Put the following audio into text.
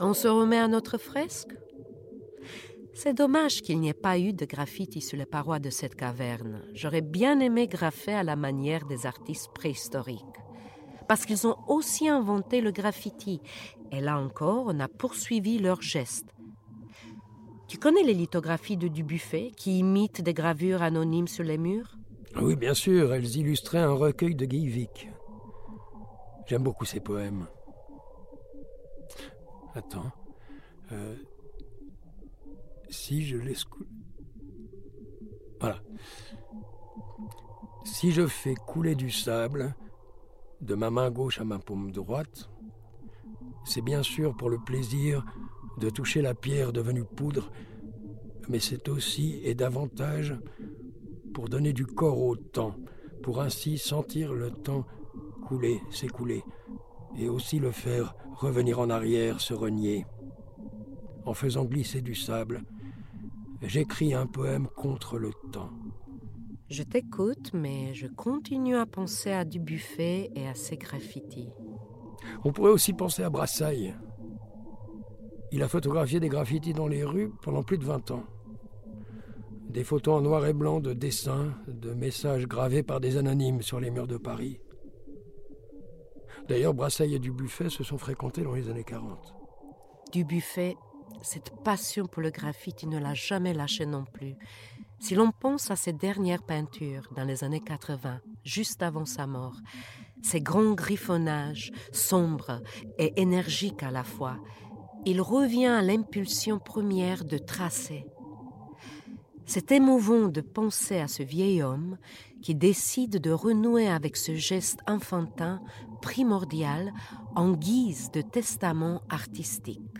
On se remet à notre fresque? C'est dommage qu'il n'y ait pas eu de graffiti sur les parois de cette caverne. J'aurais bien aimé graffer à la manière des artistes préhistoriques. Parce qu'ils ont aussi inventé le graffiti. Et là encore, on a poursuivi leurs gestes. Tu connais les lithographies de Dubuffet qui imitent des gravures anonymes sur les murs? Oui, bien sûr, elles illustraient un recueil de Guy J'aime beaucoup ses poèmes. Attends. Euh, si je fais couler du sable de ma main gauche à ma paume droite, c'est bien sûr pour le plaisir de toucher la pierre devenue poudre, mais c'est aussi et davantage pour donner du corps au temps, pour ainsi sentir le temps couler, s'écouler, et aussi le faire revenir en arrière, se renier. En faisant glisser du sable, j'écris un poème contre le temps. Je t'écoute, mais je continue à penser à du buffet et à ses graffitis. On pourrait aussi penser à Brassailles. Il a photographié des graffitis dans les rues pendant plus de 20 ans. Des photos en noir et blanc de dessins, de messages gravés par des anonymes sur les murs de Paris. D'ailleurs, Brassailles et Dubuffet se sont fréquentés dans les années 40. Dubuffet, cette passion pour le graffiti ne l'a jamais lâché non plus. Si l'on pense à ses dernières peintures dans les années 80, juste avant sa mort, ses grands griffonnages, sombres et énergiques à la fois, il revient à l'impulsion première de tracer. C'est émouvant de penser à ce vieil homme qui décide de renouer avec ce geste enfantin primordial en guise de testament artistique.